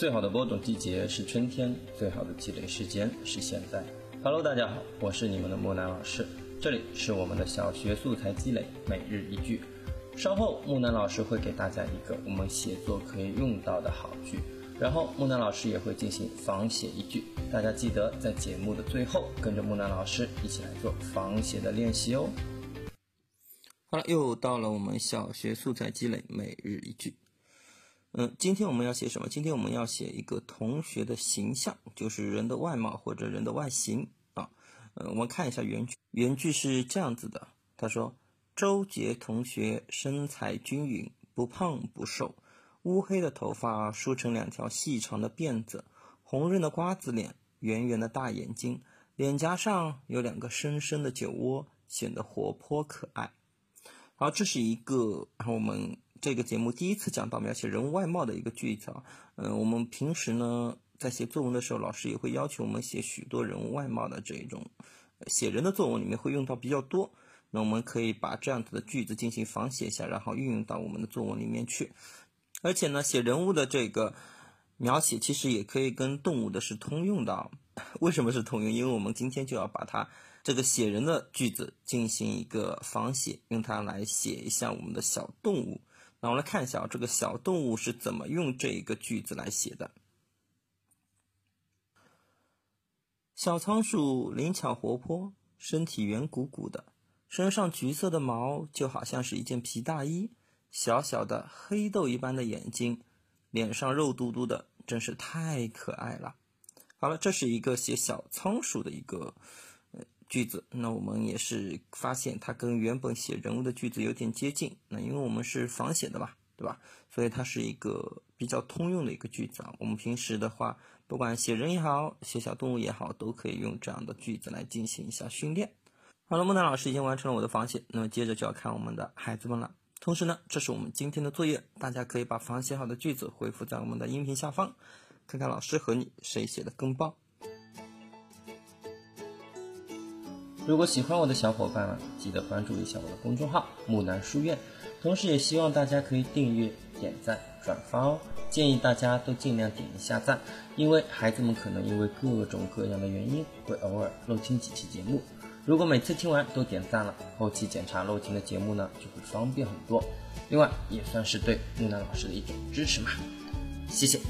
最好的播种季节是春天，最好的积累时间是现在。Hello，大家好，我是你们的木南老师，这里是我们的小学素材积累每日一句。稍后木南老师会给大家一个我们写作可以用到的好句，然后木南老师也会进行仿写一句，大家记得在节目的最后跟着木南老师一起来做仿写的练习哦。好了，又到了我们小学素材积累每日一句。嗯，今天我们要写什么？今天我们要写一个同学的形象，就是人的外貌或者人的外形啊。呃，我们看一下原句，原句是这样子的，他说。周杰同学身材均匀，不胖不瘦，乌黑的头发梳成两条细长的辫子，红润的瓜子脸，圆圆的大眼睛，脸颊上有两个深深的酒窝，显得活泼可爱。好，这是一个然后我们这个节目第一次讲到描写人物外貌的一个句子啊。嗯，我们平时呢在写作文的时候，老师也会要求我们写许多人物外貌的这种写人的作文里面会用到比较多。那我们可以把这样子的句子进行仿写一下，然后运用到我们的作文里面去。而且呢，写人物的这个描写其实也可以跟动物的是通用的。为什么是通用？因为我们今天就要把它这个写人的句子进行一个仿写，用它来写一下我们的小动物。那我们来看一下这个小动物是怎么用这一个句子来写的。小仓鼠灵巧活泼，身体圆鼓鼓的。身上橘色的毛就好像是一件皮大衣，小小的黑豆一般的眼睛，脸上肉嘟嘟的，真是太可爱了。好了，这是一个写小仓鼠的一个句子。那我们也是发现它跟原本写人物的句子有点接近。那因为我们是仿写的嘛，对吧？所以它是一个比较通用的一个句子啊。我们平时的话，不管写人也好，写小动物也好，都可以用这样的句子来进行一下训练。好了，木南老师已经完成了我的仿写，那么接着就要看我们的孩子们了。同时呢，这是我们今天的作业，大家可以把仿写好的句子回复在我们的音频下方，看看老师和你谁写的更棒。如果喜欢我的小伙伴，记得关注一下我的公众号木南书院，同时也希望大家可以订阅、点赞、转发哦。建议大家都尽量点一下赞，因为孩子们可能因为各种各样的原因，会偶尔漏听几期节目。如果每次听完都点赞了，后期检查漏听的节目呢就会方便很多。另外也算是对木南老师的一种支持嘛，谢谢。